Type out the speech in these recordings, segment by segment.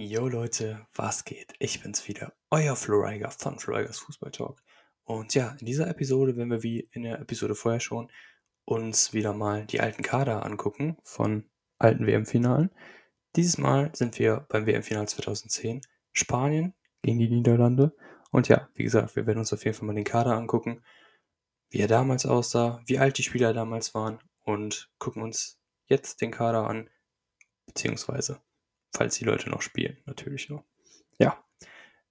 Jo Leute, was geht? Ich bin's wieder, euer Floriger von Florigers Fußball Talk. Und ja, in dieser Episode werden wir wie in der Episode vorher schon uns wieder mal die alten Kader angucken von alten WM-Finalen. Dieses Mal sind wir beim WM-Final 2010, Spanien gegen die Niederlande. Und ja, wie gesagt, wir werden uns auf jeden Fall mal den Kader angucken, wie er damals aussah, wie alt die Spieler damals waren und gucken uns jetzt den Kader an, beziehungsweise falls die Leute noch spielen, natürlich nur. Ja,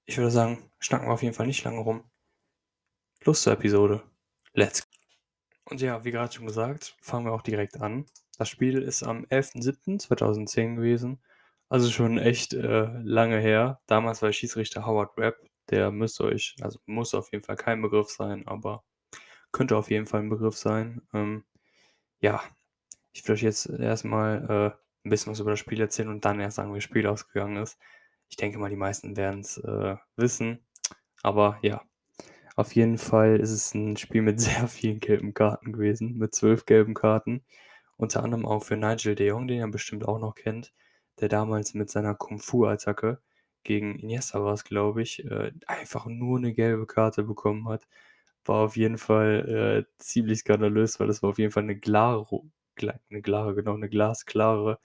ich würde sagen, schnacken wir auf jeden Fall nicht lange rum. Lust zur Episode. Let's go. Und ja, wie gerade schon gesagt, fangen wir auch direkt an. Das Spiel ist am 11.07.2010 gewesen. Also schon echt äh, lange her. Damals war Schiedsrichter Howard Webb. Der müsste euch, also muss auf jeden Fall kein Begriff sein, aber könnte auf jeden Fall ein Begriff sein. Ähm, ja, ich will euch jetzt erstmal äh, ein bisschen was über das Spiel erzählen und dann erst sagen, wie das Spiel ausgegangen ist. Ich denke mal, die meisten werden es äh, wissen. Aber ja, auf jeden Fall ist es ein Spiel mit sehr vielen gelben Karten gewesen, mit zwölf gelben Karten. Unter anderem auch für Nigel de Jong, den ihr bestimmt auch noch kennt, der damals mit seiner Kung-Fu-Attacke gegen Iniesta war es, glaube ich, äh, einfach nur eine gelbe Karte bekommen hat. War auf jeden Fall äh, ziemlich skandalös, weil das war auf jeden Fall eine klare, eine klare, genau, eine glasklare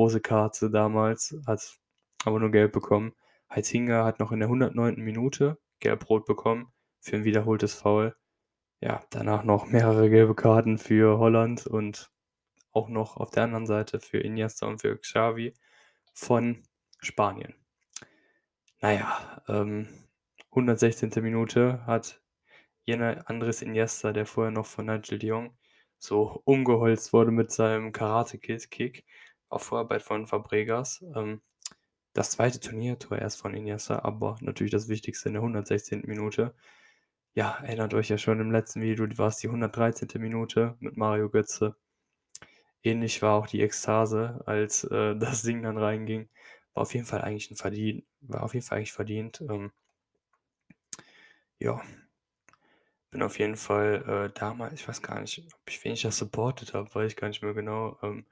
rote Karte damals, hat aber nur gelb bekommen. Heitinger hat noch in der 109. Minute gelb-rot bekommen für ein wiederholtes Foul. Ja, danach noch mehrere gelbe Karten für Holland und auch noch auf der anderen Seite für Iniesta und für Xavi von Spanien. Naja, ähm, 116. Minute hat jener Andres Iniesta, der vorher noch von Nigel de Jong so umgeholzt wurde mit seinem Karate-Kick, auf Vorarbeit von Fabregas. Ähm, das zweite Turniertor erst von Iniesta, aber natürlich das Wichtigste in der 116. Minute. Ja, erinnert euch ja schon im letzten Video, war es die 113. Minute mit Mario Götze. Ähnlich war auch die Ekstase, als äh, das Ding dann reinging. War auf jeden Fall eigentlich ein verdient, war auf jeden Fall eigentlich verdient. Ähm, ja, bin auf jeden Fall äh, damals, ich weiß gar nicht, ob ich wenig das supportet habe, weiß ich gar nicht mehr genau. Ähm,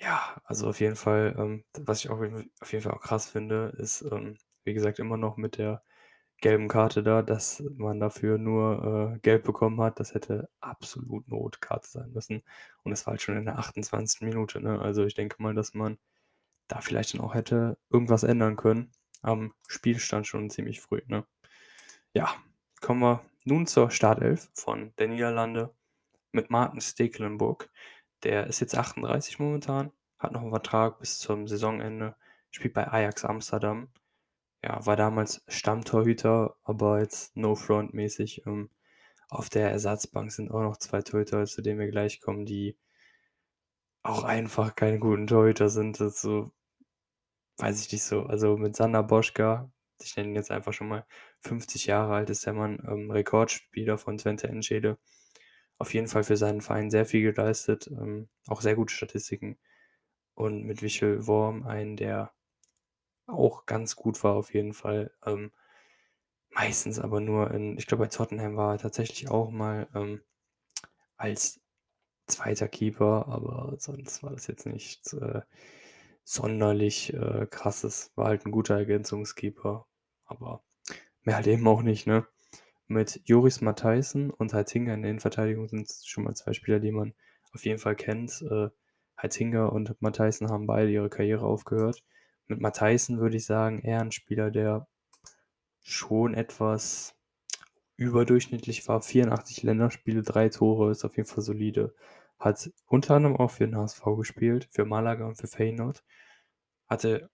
ja, also auf jeden Fall, ähm, was ich auch auf jeden Fall auch krass finde, ist, ähm, wie gesagt, immer noch mit der gelben Karte da, dass man dafür nur äh, gelb bekommen hat. Das hätte absolut eine rote Karte sein müssen. Und es war halt schon in der 28. Minute. Ne? Also ich denke mal, dass man da vielleicht dann auch hätte irgendwas ändern können. Am Spielstand schon ziemlich früh. Ne? Ja, kommen wir nun zur Startelf von der Niederlande mit Martin Stekelenburg. Der ist jetzt 38 momentan, hat noch einen Vertrag bis zum Saisonende, spielt bei Ajax Amsterdam. Ja, war damals Stammtorhüter, aber jetzt No-Front-mäßig. Ähm, auf der Ersatzbank sind auch noch zwei Torhüter, zu denen wir gleich kommen, die auch einfach keine guten Torhüter sind. Das so, weiß ich nicht so. Also mit Sander Boschka, ich nenne ihn jetzt einfach schon mal 50 Jahre alt, ist der Mann ähm, Rekordspieler von Twente Enschede auf jeden Fall für seinen Verein sehr viel geleistet, ähm, auch sehr gute Statistiken. Und mit Wichel Worm einen, der auch ganz gut war auf jeden Fall. Ähm, meistens aber nur in, ich glaube bei Tottenham war er tatsächlich auch mal ähm, als zweiter Keeper, aber sonst war das jetzt nichts äh, sonderlich äh, krasses. War halt ein guter Ergänzungskeeper, aber mehr halt eben auch nicht, ne? Mit Joris Matthijssen und Heitinger in der Innenverteidigung sind schon mal zwei Spieler, die man auf jeden Fall kennt. Äh, Heitinger und Matthijssen haben beide ihre Karriere aufgehört. Mit Matthijssen würde ich sagen, eher ein Spieler, der schon etwas überdurchschnittlich war. 84 Länderspiele, drei Tore, ist auf jeden Fall solide. Hat unter anderem auch für den HSV gespielt, für Malaga und für Feyenoord. Hatte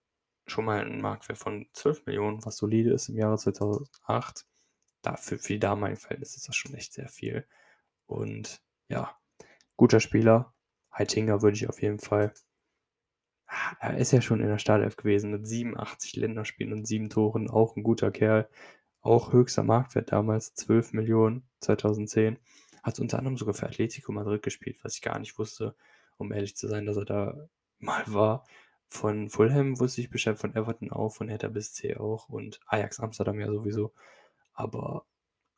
schon mal einen Marktwert von 12 Millionen, was solide ist im Jahre 2008 dafür, für die damaligen Verhältnisse ist das schon echt sehr viel. Und ja, guter Spieler. Heitinger würde ich auf jeden Fall. Ah, er ist ja schon in der Startelf gewesen mit 87 Länderspielen und 7 Toren. Auch ein guter Kerl. Auch höchster Marktwert damals, 12 Millionen 2010. Hat unter anderem sogar für Atletico Madrid gespielt, was ich gar nicht wusste, um ehrlich zu sein, dass er da mal war. Von Fulham wusste ich Bescheid, von Everton auch, von Hertha bis C auch und Ajax Amsterdam ja sowieso. Aber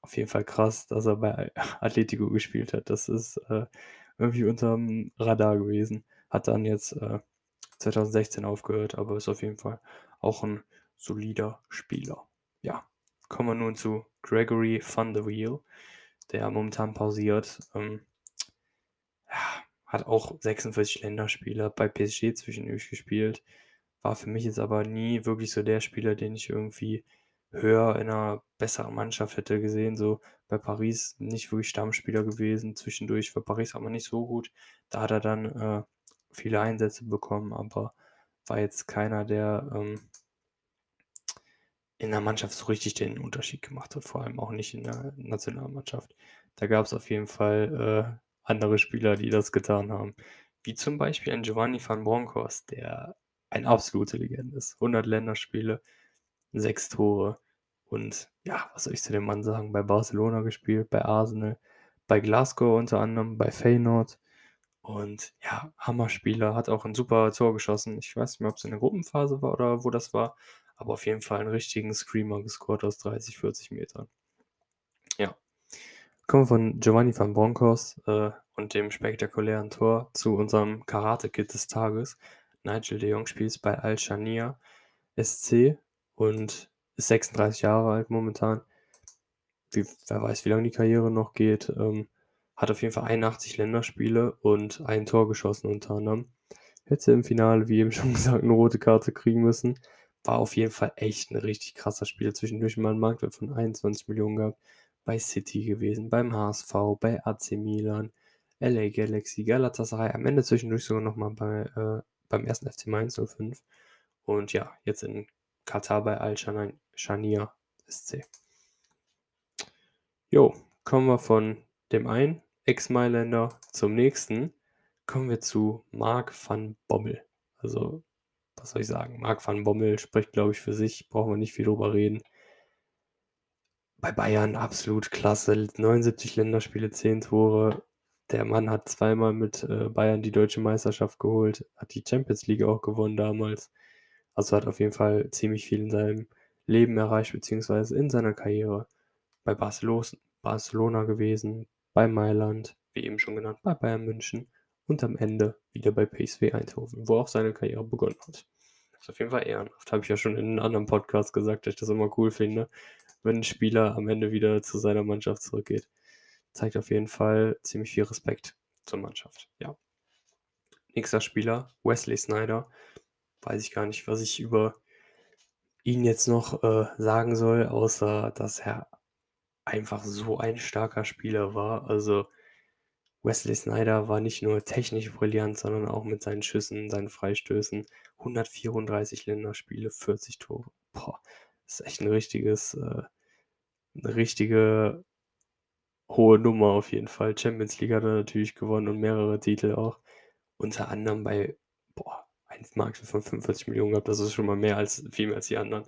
auf jeden Fall krass, dass er bei Atletico gespielt hat. Das ist äh, irgendwie unterm Radar gewesen. Hat dann jetzt äh, 2016 aufgehört, aber ist auf jeden Fall auch ein solider Spieler. Ja, kommen wir nun zu Gregory van der Wheel, der momentan pausiert. Ähm, ja, hat auch 46 Länderspiele bei PSG zwischendurch gespielt. War für mich jetzt aber nie wirklich so der Spieler, den ich irgendwie höher in einer besseren Mannschaft hätte gesehen. So bei Paris nicht wirklich Stammspieler gewesen. Zwischendurch war Paris aber nicht so gut. Da hat er dann äh, viele Einsätze bekommen, aber war jetzt keiner, der ähm, in der Mannschaft so richtig den Unterschied gemacht hat, vor allem auch nicht in der Nationalmannschaft. Da gab es auf jeden Fall äh, andere Spieler, die das getan haben. Wie zum Beispiel ein Giovanni van Bronckhorst, der ein absolute Legende ist. 100 Länderspiele, 6 Tore und ja, was soll ich zu dem Mann sagen? Bei Barcelona gespielt, bei Arsenal, bei Glasgow unter anderem, bei Feyenoord. Und ja, Hammerspieler, hat auch ein super Tor geschossen. Ich weiß nicht mehr, ob es in der Gruppenphase war oder wo das war, aber auf jeden Fall einen richtigen Screamer gescored aus 30, 40 Metern. Ja. Kommen wir von Giovanni van Bronckhorst äh, und dem spektakulären Tor zu unserem Karate-Kid des Tages. Nigel de Jong spielt bei Al-Shania SC und ist 36 Jahre alt momentan. Wie, wer weiß, wie lange die Karriere noch geht. Ähm, hat auf jeden Fall 81 Länderspiele und ein Tor geschossen unter anderem. Hätte im Finale, wie eben schon gesagt, eine rote Karte kriegen müssen. War auf jeden Fall echt ein richtig krasser Spiel. Zwischendurch mal einen Marktwert von 21 Millionen gehabt. Bei City gewesen, beim HSV, bei AC Milan, LA Galaxy, Galatasaray. Am Ende zwischendurch sogar nochmal bei, äh, beim ersten FC Mainz 05. Und ja, jetzt in Katar bei Al-Shania SC. Jo, kommen wir von dem einen Ex-Mailänder zum nächsten. Kommen wir zu Marc van Bommel. Also, was soll ich sagen? Marc van Bommel spricht, glaube ich, für sich. Brauchen wir nicht viel drüber reden. Bei Bayern absolut klasse. 79 Länderspiele, 10 Tore. Der Mann hat zweimal mit äh, Bayern die deutsche Meisterschaft geholt, hat die Champions League auch gewonnen damals. Also hat auf jeden Fall ziemlich viel in seinem Leben erreicht, beziehungsweise in seiner Karriere. Bei Barcelona gewesen, bei Mailand, wie eben schon genannt, bei Bayern München und am Ende wieder bei PSV Eindhoven, wo auch seine Karriere begonnen hat. Das ist auf jeden Fall ehrenhaft. Habe ich ja schon in einem anderen Podcast gesagt, dass ich das immer cool finde, wenn ein Spieler am Ende wieder zu seiner Mannschaft zurückgeht. Zeigt auf jeden Fall ziemlich viel Respekt zur Mannschaft. Ja. Nächster Spieler, Wesley Snyder. Weiß ich gar nicht, was ich über ihn jetzt noch äh, sagen soll, außer dass er einfach so ein starker Spieler war. Also Wesley Snyder war nicht nur technisch brillant, sondern auch mit seinen Schüssen, seinen Freistößen. 134 Länderspiele, 40 Tore. Boah, das ist echt ein richtiges, äh, eine richtige hohe Nummer auf jeden Fall. Champions League hat er natürlich gewonnen und mehrere Titel auch. Unter anderem bei, boah, ein Markt von 45 Millionen gehabt. Das ist schon mal mehr als, viel mehr als die anderen.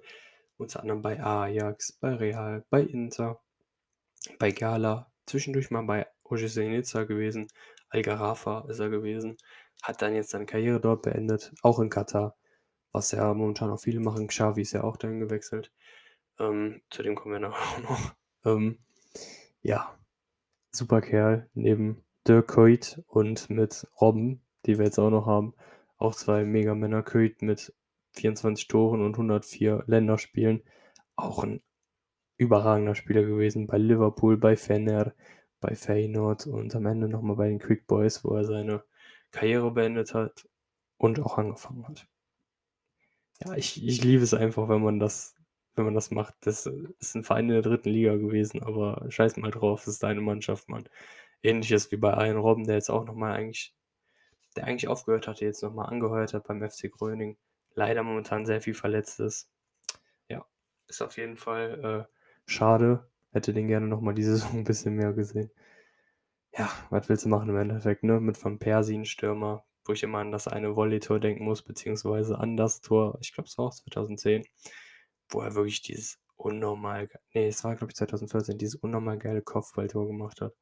Unter anderem bei Ajax, bei Real, bei Inter, bei Gala, zwischendurch mal bei Nizza gewesen, Al-Gharafa ist er gewesen, hat dann jetzt seine Karriere dort beendet, auch in Katar, was ja momentan auch viele machen. Xavi ist ja auch dahin gewechselt. Ähm, zu dem kommen wir nachher noch. Ähm, ja, super Kerl, neben Dirk Kuyt und mit Robben, die wir jetzt auch noch haben. Auch zwei Megamänner. Kuyt mit 24 Toren und 104 Länderspielen. Auch ein überragender Spieler gewesen bei Liverpool, bei Fener, bei Feyenoord und am Ende nochmal bei den Quick Boys, wo er seine Karriere beendet hat und auch angefangen hat. Ja, ich, ich liebe es einfach, wenn man das, wenn man das macht. Das ist ein Verein in der dritten Liga gewesen, aber scheiß mal drauf, das ist deine Mannschaft, Mann. Ähnliches wie bei Ian Robben, der jetzt auch nochmal eigentlich, der eigentlich aufgehört hatte, jetzt nochmal angeheuert hat beim FC Gröning. Leider momentan sehr viel verletzt ist. Ja, ist auf jeden Fall äh, Schade. Hätte den gerne nochmal die Saison ein bisschen mehr gesehen. Ja, was willst du machen im Endeffekt, ne? Mit Van Persie ein Stürmer, wo ich immer an das eine Volley-Tor denken muss, beziehungsweise an das Tor, ich glaube, es war auch 2010, wo er wirklich dieses unnormal, nee, es war, glaube ich, 2014, dieses unnormal geile Kopfballtor gemacht hat.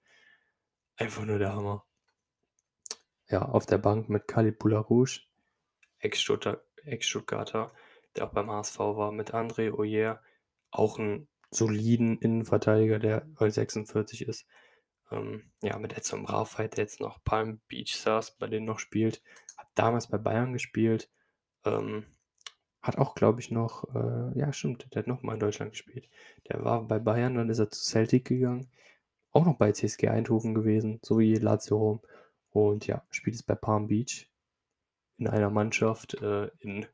Einfach nur der Hammer. Ja, auf der Bank mit Khalid Rouge, Ex-Stuttgarter, der auch beim HSV war, mit André Oyer, auch ein soliden Innenverteidiger, der bald 46 ist. Ähm, ja, mit Edson Braafheit, der jetzt noch Palm Beach saß, bei denen noch spielt. Hat damals bei Bayern gespielt, Ähm, hat auch, glaube ich, noch, äh ja, stimmt, der hat noch mal in Deutschland gespielt. Der war bei Bayern, dann ist er zu Celtic gegangen, auch noch bei CSG Eindhoven gewesen, so wie Lazio Rom. Und ja, spielt jetzt bei Palm Beach in einer Mannschaft äh, in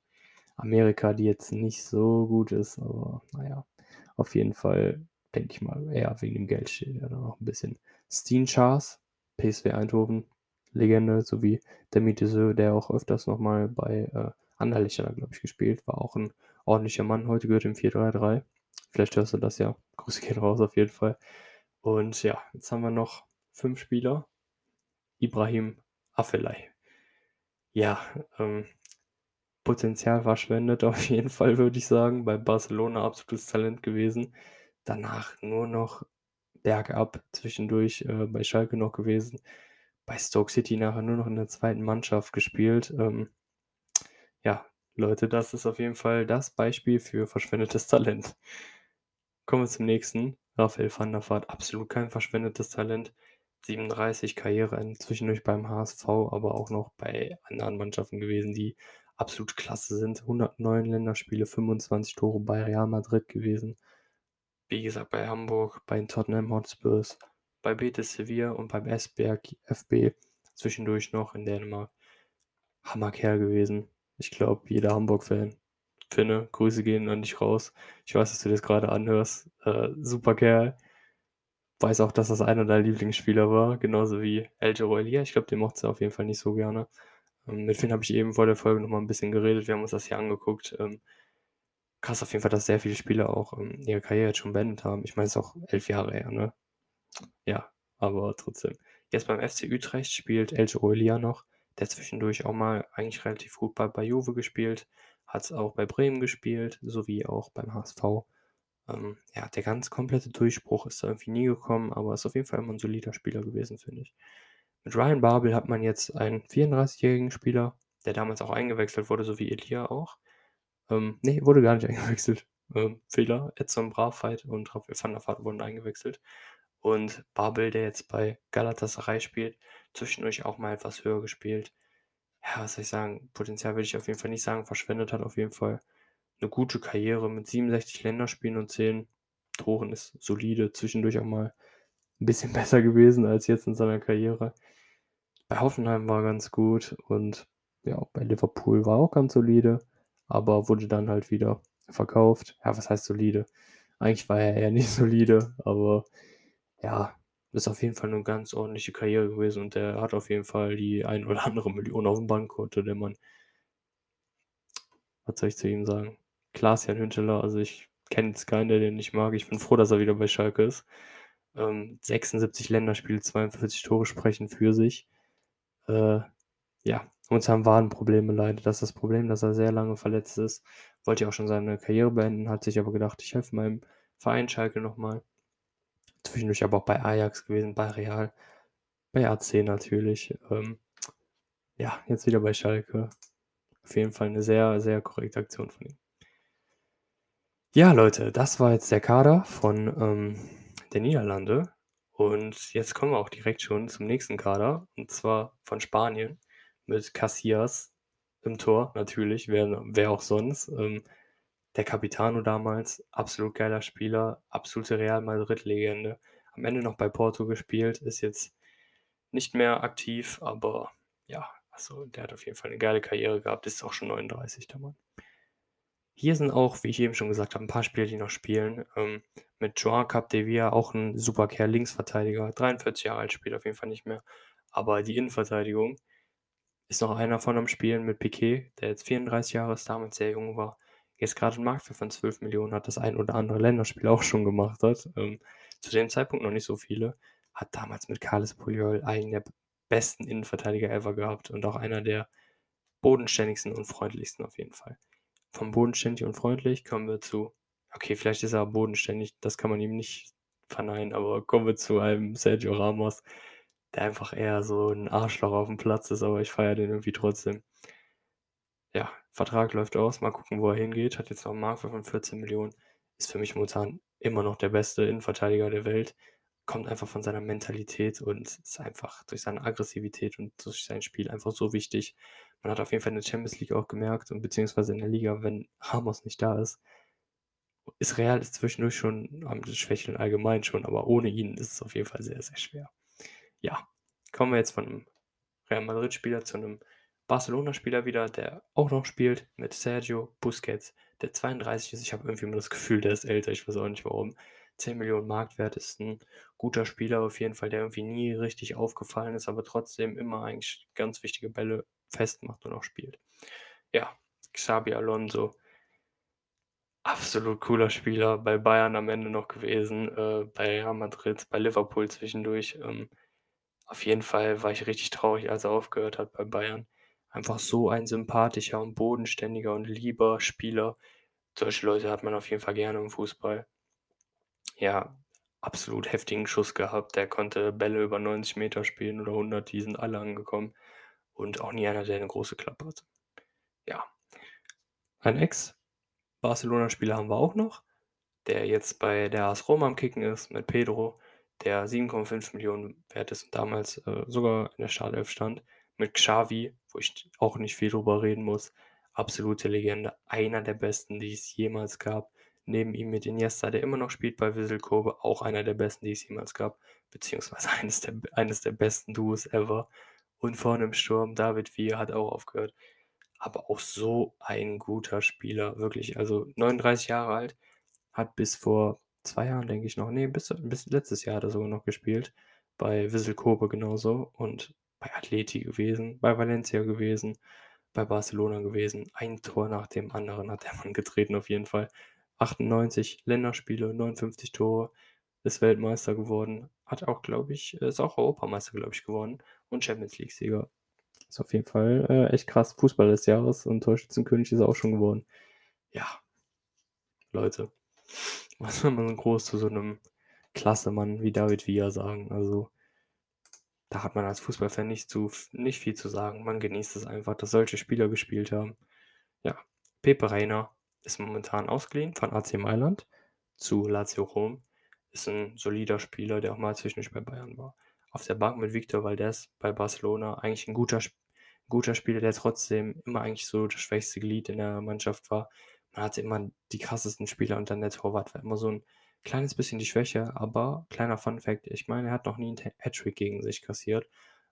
Amerika, die jetzt nicht so gut ist, aber naja, auf jeden Fall denke ich mal, eher wegen dem Geld steht er da noch ein bisschen. Steen Chars, PSV Eindhoven, Legende, sowie Demi Desseux, der auch öfters nochmal bei äh, Anderlecht er, glaube ich, gespielt, war auch ein ordentlicher Mann. Heute gehört im 4-3-3. Vielleicht hörst du das ja. Grüße gehen raus auf jeden Fall. Und ja, jetzt haben wir noch fünf Spieler. Ibrahim Afellay. Ja, ähm, Potenzial verschwendet auf jeden Fall, würde ich sagen. Bei Barcelona absolutes Talent gewesen. Danach nur noch bergab, zwischendurch äh, bei Schalke noch gewesen. Bei Stoke City nachher nur noch in der zweiten Mannschaft gespielt. Ähm, ja, Leute, das ist auf jeden Fall das Beispiel für verschwendetes Talent. Kommen wir zum nächsten. Raphael van der Vaart, absolut kein verschwendetes Talent. 37 Karriere zwischendurch beim HSV, aber auch noch bei anderen Mannschaften gewesen, die absolut klasse sind. 109 Länderspiele, 25 Tore bei Real Madrid gewesen. Wie gesagt, bei Hamburg, bei Tottenham Hotspurs, bei Betis Sevilla und beim Esberg FB zwischendurch noch in Dänemark. Hammerkerl gewesen. Ich glaube, jeder Hamburg-Fan. Finne, Grüße gehen an dich raus. Ich weiß, dass du das gerade anhörst. Äh, super Kerl. Weiß auch, dass das einer deiner Lieblingsspieler war, genauso wie El Elia. Ich glaube, den mochte er auf jeden Fall nicht so gerne. Ähm, mit Finn habe ich eben vor der Folge nochmal ein bisschen geredet. Wir haben uns das hier angeguckt. Ähm, krass auf jeden Fall, dass sehr viele Spieler auch ähm, ihre Karriere jetzt schon beendet haben. Ich meine, es ist auch elf Jahre her, ne? Ja, aber trotzdem. Jetzt beim FC Utrecht spielt El Elia noch der zwischendurch auch mal eigentlich relativ gut bei, bei Juve gespielt, hat es auch bei Bremen gespielt, sowie auch beim HSV. Ähm, ja, der ganz komplette Durchbruch ist da irgendwie nie gekommen, aber ist auf jeden Fall immer ein solider Spieler gewesen, finde ich. Mit Ryan Babel hat man jetzt einen 34-jährigen Spieler, der damals auch eingewechselt wurde, so wie Elia auch. Ähm, nee, wurde gar nicht eingewechselt. Ähm, Fehler. Edson Bravheit und Raphael van der Vaart wurden eingewechselt. Und Babel, der jetzt bei Galatasaray spielt, zwischendurch auch mal etwas höher gespielt. Ja, was soll ich sagen? Potenzial würde ich auf jeden Fall nicht sagen, verschwendet hat auf jeden Fall eine gute Karriere mit 67 Länderspielen und 10 Toren ist solide, zwischendurch auch mal ein bisschen besser gewesen als jetzt in seiner Karriere. Bei Hoffenheim war ganz gut und ja, bei Liverpool war auch ganz solide, aber wurde dann halt wieder verkauft. Ja, was heißt solide? Eigentlich war er eher nicht solide, aber ja, ist auf jeden Fall eine ganz ordentliche Karriere gewesen und der hat auf jeden Fall die ein oder andere Million auf dem Bankkonto, der Mann. Was soll ich zu ihm sagen? Klaas-Jan Hünteler, also ich kenne jetzt keinen, der den nicht mag. Ich bin froh, dass er wieder bei Schalke ist. Ähm, 76 Länderspiele, 42 Tore sprechen für sich. Äh, ja, uns haben Wadenprobleme leider. Das ist das Problem, dass er sehr lange verletzt ist. Wollte ja auch schon seine Karriere beenden, hat sich aber gedacht, ich helfe meinem Verein Schalke nochmal zwischendurch aber auch bei Ajax gewesen, bei Real, bei AC natürlich. Ähm, ja, jetzt wieder bei Schalke. Auf jeden Fall eine sehr, sehr korrekte Aktion von ihm. Ja, Leute, das war jetzt der Kader von ähm, der Niederlande. Und jetzt kommen wir auch direkt schon zum nächsten Kader, und zwar von Spanien mit Casillas im Tor, natürlich, wer, wer auch sonst. Ähm, der Capitano damals, absolut geiler Spieler, absolute Real Madrid-Legende. Am Ende noch bei Porto gespielt, ist jetzt nicht mehr aktiv, aber ja, also der hat auf jeden Fall eine geile Karriere gehabt, ist auch schon 39 der Mann. Hier sind auch, wie ich eben schon gesagt habe, ein paar Spieler, die noch spielen. Ähm, mit Joan Capdevia, auch ein super Kerl, Linksverteidiger, 43 Jahre alt, spielt auf jeden Fall nicht mehr. Aber die Innenverteidigung ist noch einer von am Spielen mit Piquet, der jetzt 34 Jahre ist, damals sehr jung war jetzt gerade einen Marktwert von 12 Millionen hat, das ein oder andere Länderspiel auch schon gemacht hat. Ähm, zu dem Zeitpunkt noch nicht so viele. Hat damals mit Carles Puyol einen der besten Innenverteidiger ever gehabt und auch einer der bodenständigsten und freundlichsten auf jeden Fall. Vom bodenständig und freundlich kommen wir zu, okay, vielleicht ist er bodenständig, das kann man ihm nicht verneinen, aber kommen wir zu einem Sergio Ramos, der einfach eher so ein Arschloch auf dem Platz ist, aber ich feiere den irgendwie trotzdem. Ja, Vertrag läuft aus, mal gucken, wo er hingeht. Hat jetzt noch einen Marktwert von 14 Millionen. Ist für mich momentan immer noch der beste Innenverteidiger der Welt. Kommt einfach von seiner Mentalität und ist einfach durch seine Aggressivität und durch sein Spiel einfach so wichtig. Man hat auf jeden Fall in der Champions League auch gemerkt und beziehungsweise in der Liga, wenn Ramos nicht da ist ist Real ist zwischendurch schon am Schwächeln allgemein schon, aber ohne ihn ist es auf jeden Fall sehr, sehr schwer. Ja, kommen wir jetzt von 'nem Real Madrid-Spieler zu einem Barcelona-Spieler wieder, der auch noch spielt, mit Sergio Busquets, der 32 ist. Ich habe irgendwie immer das Gefühl, der ist älter, ich weiß auch nicht warum. 10 Millionen Marktwert ist ein guter Spieler auf jeden Fall, der irgendwie nie richtig aufgefallen ist, aber trotzdem immer eigentlich ganz wichtige Bälle festmacht und auch spielt. Ja, Xabi Alonso Absolut cooler Spieler, bei Bayern am Ende noch gewesen, äh, bei Real Madrid, bei Liverpool zwischendurch. Ähm, auf jeden Fall war ich richtig traurig, als er aufgehört hat bei Bayern. Einfach so ein sympathischer und bodenständiger und lieber Spieler. Solche Leute hat man auf jeden Fall gerne im Fußball. Ja, absolut heftigen Schuss gehabt. Der konnte Bälle über 90 Meter spielen oder 100, die sind alle angekommen. Und auch nie einer, der eine große Klappe hatte. Ja. Ein Ex Barcelona-Spieler haben wir auch noch, der jetzt bei der AS Rom am Kicken ist mit Pedro, der 7,5 Millionen wert ist und damals äh, sogar in der Startelf stand. Mit Xavi, wo ich auch nicht viel drüber reden muss. Absolute Legende. Einer der besten, die es jemals gab. Neben ihm mit Iniesta, der immer noch spielt bei Vissel Kobe, auch einer der besten, die es jemals gab. Beziehungsweise eines der, eines der besten Duos ever. Und vorne im Sturm, David Villa hat auch aufgehört aber auch so ein guter Spieler, wirklich. Also 39 Jahre alt, hat bis vor zwei Jahren, denke ich noch, nee, bis, bis letztes Jahr hat er sogar noch gespielt. Bei Vissel Kobe genauso und bei Atleti gewesen, bei Valencia gewesen, bei Barcelona gewesen. Ein Tor nach dem anderen hat der Mann getreten, auf jeden Fall. 98 Länderspiele, 59 Tore, ist Weltmeister geworden, hat auch, glaube ich, ist auch Europameister, glaube ich, geworden und Champions League-Sieger. Ist auf jeden Fall äh, echt krass. Fußball des Jahres und Torschützenkönig ist er auch schon geworden. Ja, Leute, was soll man groß zu so einem Klassemann wie David Villa sagen? Also, da hat man als Fußballfan nicht, zu, nicht viel zu sagen. Man genießt es einfach, dass solche Spieler gespielt haben. Ja, Pepe Reina ist momentan ausgeliehen von AC Mailand zu Lazio Rom. Ist ein solider Spieler, der auch mal zwischendurch bei Bayern war. Auf der Bank mit Victor Valdez bei Barcelona eigentlich ein guter Spieler guter Spieler, der trotzdem immer eigentlich so das schwächste Glied in der Mannschaft war. Man hatte immer die krassesten Spieler und dann der Torwart war immer so ein kleines bisschen die Schwäche, aber kleiner Fun Fact, ich meine, er hat noch nie einen Hattrick gegen sich kassiert.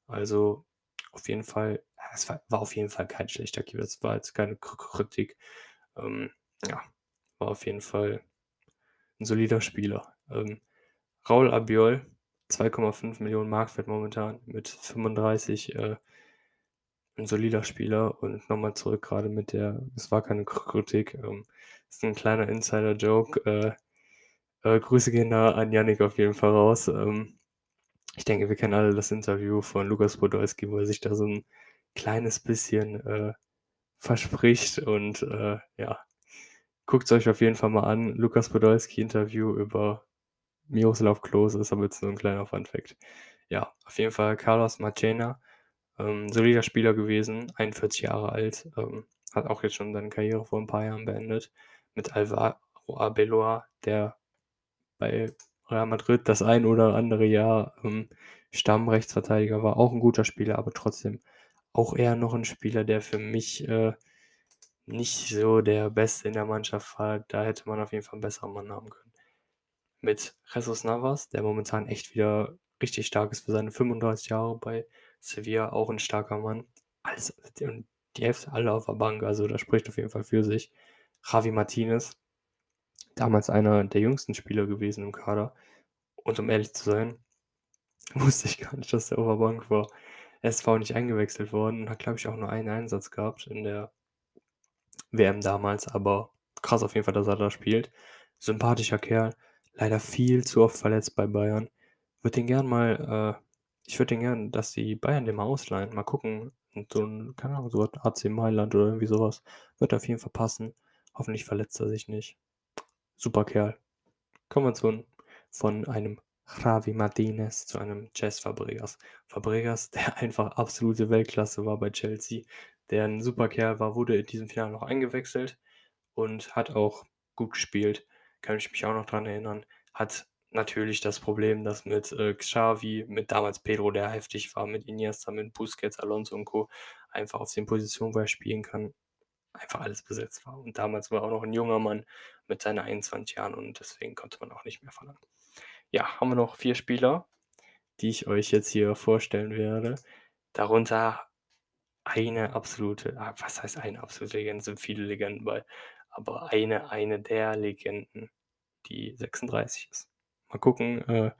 Also auf jeden Fall, es war, war auf jeden Fall kein schlechter Keeper, das war jetzt keine Kritik. Ähm, ja, war auf jeden Fall ein solider Spieler. Ähm, Raul Abiol, 2,5 Millionen Marktwert momentan mit 35 äh, ein solider Spieler und nochmal zurück gerade mit der, es war keine Kritik, ähm, ist ein kleiner Insider-Joke. Äh, äh, Grüße gehen da an Yannick auf jeden Fall raus. Ähm, ich denke, wir kennen alle das Interview von Lukas Podolski, wo er sich da so ein kleines bisschen äh, verspricht und äh, ja, guckt es euch auf jeden Fall mal an. Lukas Podolski Interview über Miroslav Klose ist aber jetzt nur ein kleiner Fun-Fact. Ja, auf jeden Fall Carlos Machena ähm, solider Spieler gewesen, 41 Jahre alt, ähm, hat auch jetzt schon seine Karriere vor ein paar Jahren beendet. Mit Alvaro Arbeloa, der bei Real Madrid das ein oder andere Jahr ähm, Stammrechtsverteidiger war, auch ein guter Spieler, aber trotzdem auch eher noch ein Spieler, der für mich äh, nicht so der Beste in der Mannschaft war. Da hätte man auf jeden Fall einen besseren Mann haben können. Mit Jesus Navas, der momentan echt wieder richtig stark ist für seine 35 Jahre bei Sevilla auch ein starker Mann. Alles, und die Hälfte alle auf der Bank, also das spricht auf jeden Fall für sich. Javi Martinez, damals einer der jüngsten Spieler gewesen im Kader. Und um ehrlich zu sein, wusste ich gar nicht, dass der Bank war. Auch nicht eingewechselt worden und hat, glaube ich, auch nur einen Einsatz gehabt in der WM damals, aber krass auf jeden Fall, dass er da spielt. Sympathischer Kerl, leider viel zu oft verletzt bei Bayern. Würde den gern mal äh, ich würde den gern, dass die Bayern den mal ausleihen. Mal gucken. Und so ein, keine Ahnung, so AC Mailand oder irgendwie sowas. Wird auf jeden Fall passen. Hoffentlich verletzt er sich nicht. Super Kerl. Kommen wir zu, von einem Javi Martinez zu einem Jess Fabregas. Fabregas, der einfach absolute Weltklasse war bei Chelsea, der ein super Kerl war, wurde in diesem Finale noch eingewechselt und hat auch gut gespielt. Kann ich mich auch noch dran erinnern. Hat natürlich das Problem, dass mit, äh, Xavi, mit damals Pedro, der heftig war, mit Iniesta, mit Busquets, Alonso und Co. einfach auf den Positionen, wo er spielen kann, einfach alles besetzt war. Und damals war er auch noch 'n junger Mann mit seinen 21 Jahren und deswegen konnte man auch nicht mehr verlangen. Ja, haben wir noch 4 Spieler, die ich euch jetzt hier vorstellen werde. Darunter eine absolute ah, was heißt eine absolute Legende? Sind viele Legenden bei, aber eine eine der Legenden, die 36 ist. Mal gucken, äh,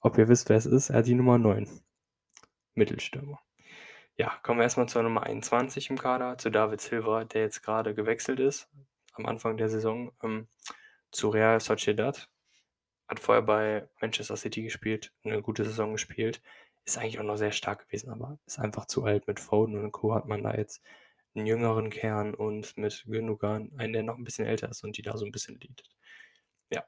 ob ihr wisst, wer es ist. Er hat die Nummer 9. Mittelstürmer. Ja, kommen wir erst mal zur Nummer 21 im Kader, zu David Silva, der jetzt grade gewechselt ist am Anfang der Saison, ähm, zu Real Sociedad. Hat vorher bei Manchester City gespielt, 'ne gute Saison gespielt. Ist eigentlich auch noch sehr stark gewesen, aber ist einfach zu alt. Mit Foden und Co. hat man da jetzt 'n jüngeren Kern und mit Gündogan einen, der noch 'n bisschen älter ist und die da so 'n bisschen leadet. Ja,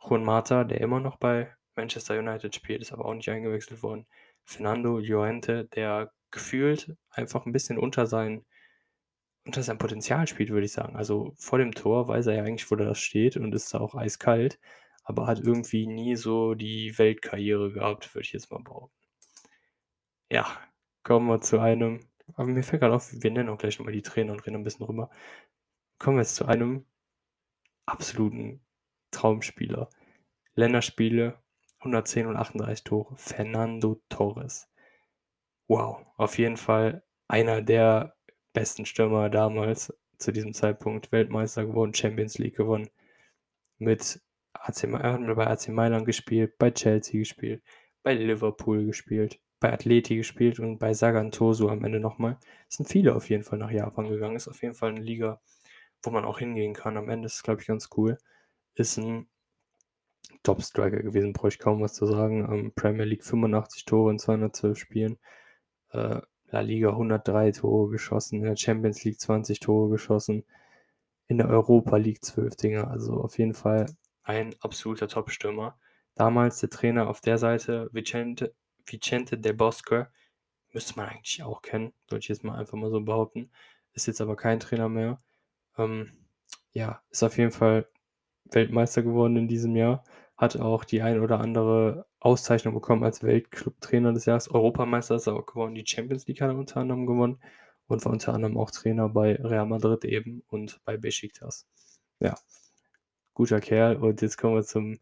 Juan Mata, der immer noch bei Manchester United spielt, ist aber auch nicht eingewechselt worden. Fernando Llorente, der gefühlt einfach 'n bisschen unter sein unter seinem Potenzial spielt, würde ich sagen. Also, vor dem Tor weiß er ja eigentlich, wo da steht und ist da auch eiskalt, aber hat irgendwie nie so die Weltkarriere gehabt, würde ich jetzt mal behaupten. Ja, kommen wir zu einem aber mir fällt grad auf, wir nennen auch gleich noch mal die Trainer und reden 'n bisschen drüber. Kommen wir jetzt zu einem absoluten Traumspieler. Länderspiele, 110 und 38 Tore, Fernando Torres. Wow, auf jeden Fall einer der besten Stürmer damals zu diesem Zeitpunkt. Weltmeister geworden, Champions League gewonnen. Mit AC er hat bei AC Mailand gespielt, bei Chelsea gespielt, bei Liverpool gespielt, bei Atleti gespielt und bei Sagan Tosu am Ende noch mal. Es sind viele auf jeden Fall nach Japan gegangen. Ist auf jeden Fall 'ne Liga, wo man auch hingehen kann. Am Ende ist es, glaube ich, ganz cool. Ist 'n Top-Striker gewesen, brauche ich kaum was zu sagen. Ähm, Premier League 85 Tore in 212 Spielen. Äh, La Liga 103 Tore geschossen, in der Champions League 20 Tore geschossen, in der Europa League 12 Dinger. Also, auf jeden Fall ein absoluter Top-Stürmer. Damals der Trainer auf der Seite, Vicente Vicente Del Bosque, müsste man eigentlich auch kennen, würde ich jetzt mal einfach mal so behaupten. Ist jetzt aber kein Trainer mehr. Ähm, ja, ist auf jeden Fall Weltmeister geworden in diesem Jahr. Hat auch die ein oder andere Auszeichnung bekommen als Weltclub-Trainer des Jahres. Europameister ist er auch geworden. Die Champions League hat er unter anderem gewonnen und war unter anderem auch Trainer bei Real Madrid eben und bei Beşiktaş. Ja, guter Kerl. Und jetzt kommen wir zum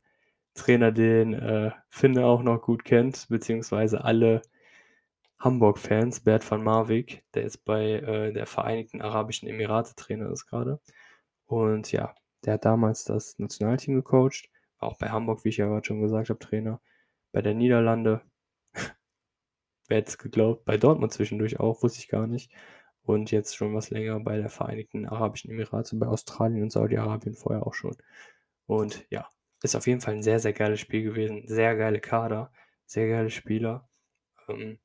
Trainer, den, äh, Finne auch noch gut kennt, beziehungsweise alle Hamburg-Fans, Bert van Marwijk, der jetzt bei, äh, der Vereinigten Arabischen Emirate Trainer ist grade. Und ja, der hat damals das Nationalteam gecoacht, war auch bei Hamburg, wie ich ja grad schon gesagt habe, Trainer. Bei der Niederlande wer hätte es geglaubt, bei Dortmund zwischendurch auch, wusste ich gar nicht. Und jetzt schon was länger bei der Vereinigten Arabischen Emirate, bei Australien und Saudi-Arabien vorher auch schon. Und ja, ist auf jeden Fall 'n sehr, sehr geiles Spiel gewesen. Sehr geile Kader, sehr geile Spieler. Ähm,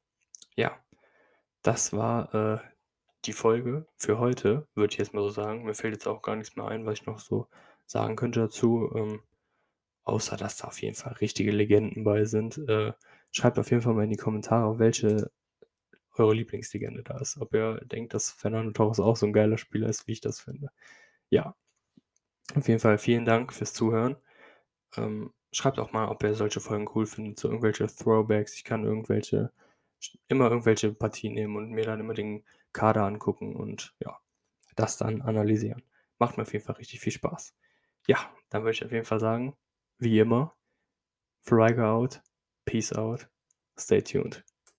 ja, das war, äh, die Folge für heute, würde ich jetzt mal so sagen. Mir fällt jetzt auch gar nichts mehr ein, was ich noch so sagen könnte dazu, ähm, außer dass da auf jeden Fall richtige Legenden bei sind. Äh, schreibt auf jeden Fall mal in die Kommentare, welche eure Lieblingslegende da ist. Ob ihr denkt, dass Fernando Torres auch so 'n geiler Spieler ist, wie ich das finde. Ja. Auf jeden Fall vielen Dank fürs Zuhören. Ähm, schreibt auch mal, ob ihr solche Folgen cool findet, so irgendwelche Throwbacks. Ich kann irgendwelche immer irgendwelche Partien nehmen und mir dann immer den Kader angucken und ja, das dann analysieren. Macht mir auf jeden Fall richtig viel Spaß. Ja, dann würde ich auf jeden Fall sagen, wie immer, Freiger out, Peace out, stay tuned.